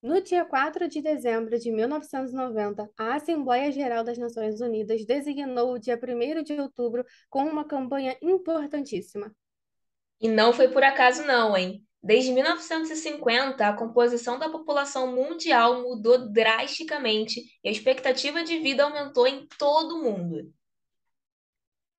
No dia 4 de dezembro de 1990, a Assembleia Geral das Nações Unidas designou o dia 1 de outubro como uma campanha importantíssima. E não foi por acaso, não, hein? Desde 1950, a composição da população mundial mudou drasticamente e a expectativa de vida aumentou em todo o mundo.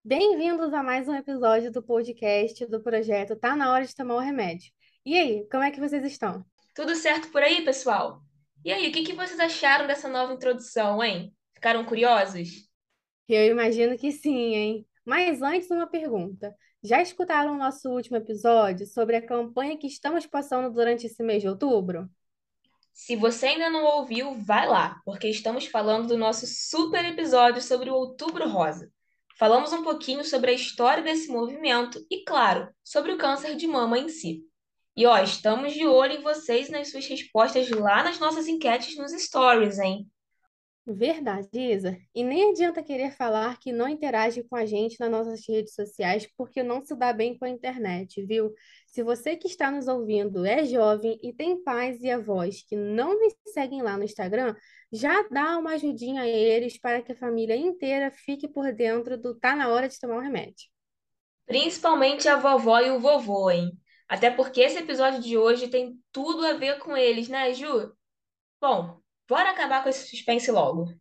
Bem-vindos a mais um episódio do podcast do projeto Tá na hora de tomar o remédio. E aí, como é que vocês estão? Tudo certo por aí, pessoal? E aí, o que que vocês acharam dessa nova introdução, hein? Ficaram curiosos? Eu imagino que sim, hein? Mas antes, uma pergunta. Já escutaram o nosso último episódio sobre a campanha que estamos passando durante esse mês de outubro? Se você ainda não ouviu, vai lá, porque estamos falando do nosso super episódio sobre o Outubro Rosa. Falamos um pouquinho sobre a história desse movimento e, claro, sobre o câncer de mama em si. E ó, estamos de olho em vocês nas suas respostas lá nas nossas enquetes nos stories, hein? Verdade, Isa. E nem adianta querer falar que não interage com a gente nas nossas redes sociais porque não se dá bem com a internet, viu? Se você que está nos ouvindo é jovem e tem pais e avós que não me seguem lá no Instagram, já dá uma ajudinha a eles para que a família inteira fique por dentro do tá na hora de tomar o remédio. Principalmente a vovó e o vovô, hein? Até porque esse episódio de hoje tem tudo a ver com eles, né, Ju? Bom, bora acabar com esse suspense logo.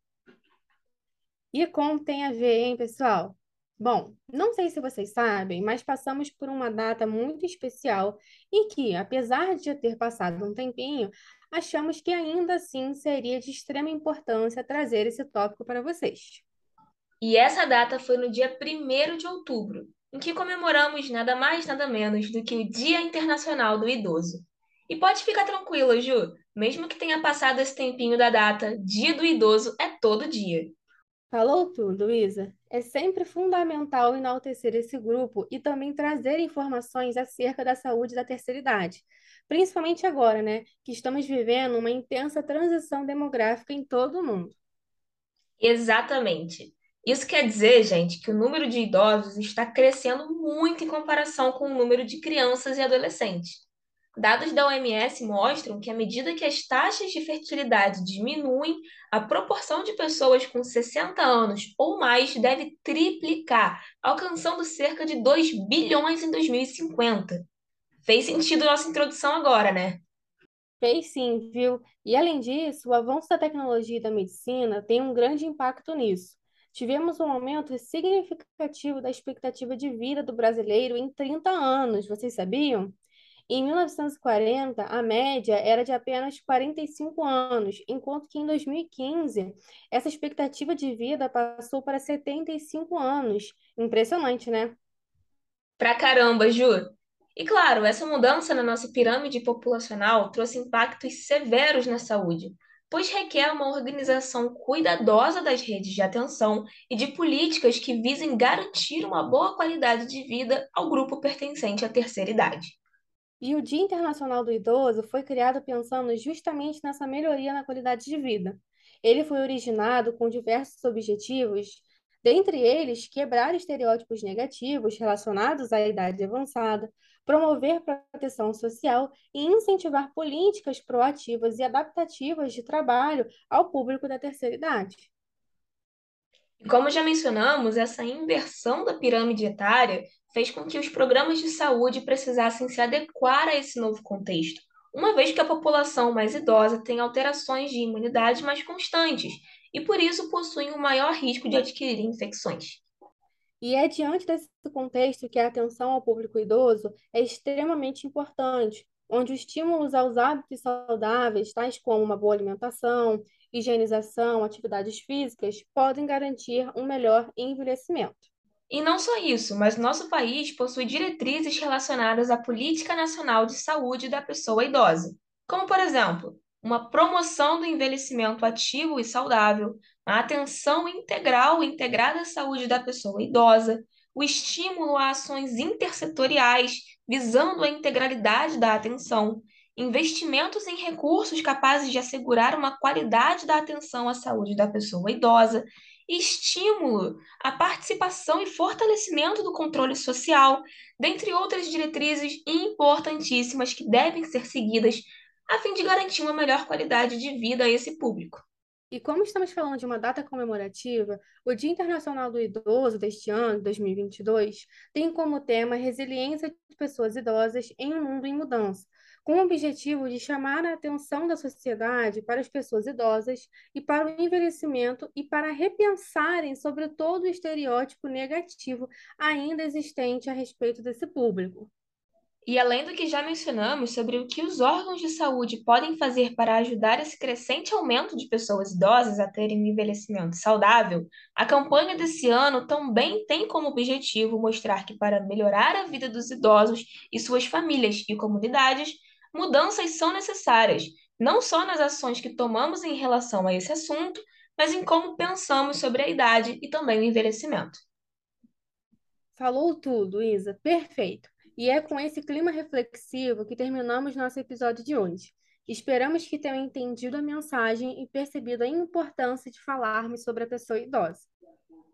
E como tem a ver, hein, pessoal? Bom, não sei se vocês sabem, mas passamos por uma data muito especial e que, apesar de já ter passado um tempinho, achamos que ainda assim seria de extrema importância trazer esse tópico para vocês. E essa data foi no dia 1 de outubro, em que comemoramos nada mais nada menos do que o Dia Internacional do Idoso. E pode ficar tranquila, Ju, mesmo que tenha passado esse tempinho da data, Dia do Idoso é todo dia. Falou tudo, Luísa. É sempre fundamental enaltecer esse grupo e também trazer informações acerca da saúde da terceira idade, principalmente agora, né, que estamos vivendo uma intensa transição demográfica em todo o mundo. Exatamente. Isso quer dizer, gente, que o número de idosos está crescendo muito em comparação com o número de crianças e adolescentes. Dados da OMS mostram que, à medida que as taxas de fertilidade diminuem, a proporção de pessoas com 60 anos ou mais deve triplicar, alcançando cerca de 2 bilhões em 2050. Fez sentido nossa introdução agora, né? Fez sim, viu? E além disso, o avanço da tecnologia e da medicina tem um grande impacto nisso. Tivemos um aumento significativo da expectativa de vida do brasileiro em 30 anos, vocês sabiam? Em 1940, a média era de apenas 45 anos, enquanto que em 2015, essa expectativa de vida passou para 75 anos. Impressionante, né? Pra caramba, Ju! E claro, essa mudança na nossa pirâmide populacional trouxe impactos severos na saúde pois requer uma organização cuidadosa das redes de atenção e de políticas que visem garantir uma boa qualidade de vida ao grupo pertencente à terceira idade. E o Dia Internacional do Idoso foi criado pensando justamente nessa melhoria na qualidade de vida. Ele foi originado com diversos objetivos, dentre eles quebrar estereótipos negativos relacionados à idade avançada, promover proteção social e incentivar políticas proativas e adaptativas de trabalho ao público da terceira idade. Como já mencionamos, essa inversão da pirâmide etária fez com que os programas de saúde precisassem se adequar a esse novo contexto, uma vez que a população mais idosa tem alterações de imunidade mais constantes e, por isso, possuem um maior risco de adquirir infecções. E é diante desse contexto que a atenção ao público idoso é extremamente importante, onde os estímulos aos hábitos saudáveis, tais como uma boa alimentação, higienização, atividades físicas, podem garantir um melhor envelhecimento. E não só isso, mas nosso país possui diretrizes relacionadas à Política Nacional de Saúde da Pessoa Idosa, como, por exemplo, uma promoção do envelhecimento ativo e saudável, a atenção integral e integrada à saúde da pessoa idosa, o estímulo a ações intersetoriais visando a integralidade da atenção, investimentos em recursos capazes de assegurar uma qualidade da atenção à saúde da pessoa idosa, estímulo à participação e fortalecimento do controle social, dentre outras diretrizes importantíssimas que devem ser seguidas a fim de garantir uma melhor qualidade de vida a esse público. E como estamos falando de uma data comemorativa, o Dia Internacional do Idoso deste ano, 2022, tem como tema resiliência de pessoas idosas em um mundo em mudança, com o objetivo de chamar a atenção da sociedade para as pessoas idosas e para o envelhecimento e para repensarem sobre todo o estereótipo negativo ainda existente a respeito desse público. E além do que já mencionamos sobre o que os órgãos de saúde podem fazer para ajudar esse crescente aumento de pessoas idosas a terem um envelhecimento saudável, a campanha desse ano também tem como objetivo mostrar que para melhorar a vida dos idosos e suas famílias e comunidades, mudanças são necessárias, não só nas ações que tomamos em relação a esse assunto, mas em como pensamos sobre a idade e também o envelhecimento. Falou tudo, Isa. Perfeito. E é com esse clima reflexivo que terminamos nosso episódio de hoje. Esperamos que tenham entendido a mensagem e percebido a importância de falarmos sobre a pessoa idosa.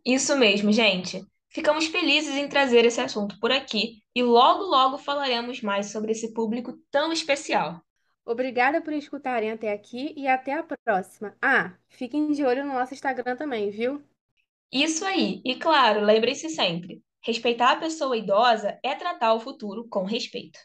Isso mesmo, gente. Ficamos felizes em trazer esse assunto por aqui e logo, logo falaremos mais sobre esse público tão especial. Obrigada por escutarem até aqui e até a próxima. Ah, fiquem de olho no nosso Instagram também, viu? Isso aí. E claro, lembrem-se sempre: Respeitar a pessoa idosa é tratar o futuro com respeito.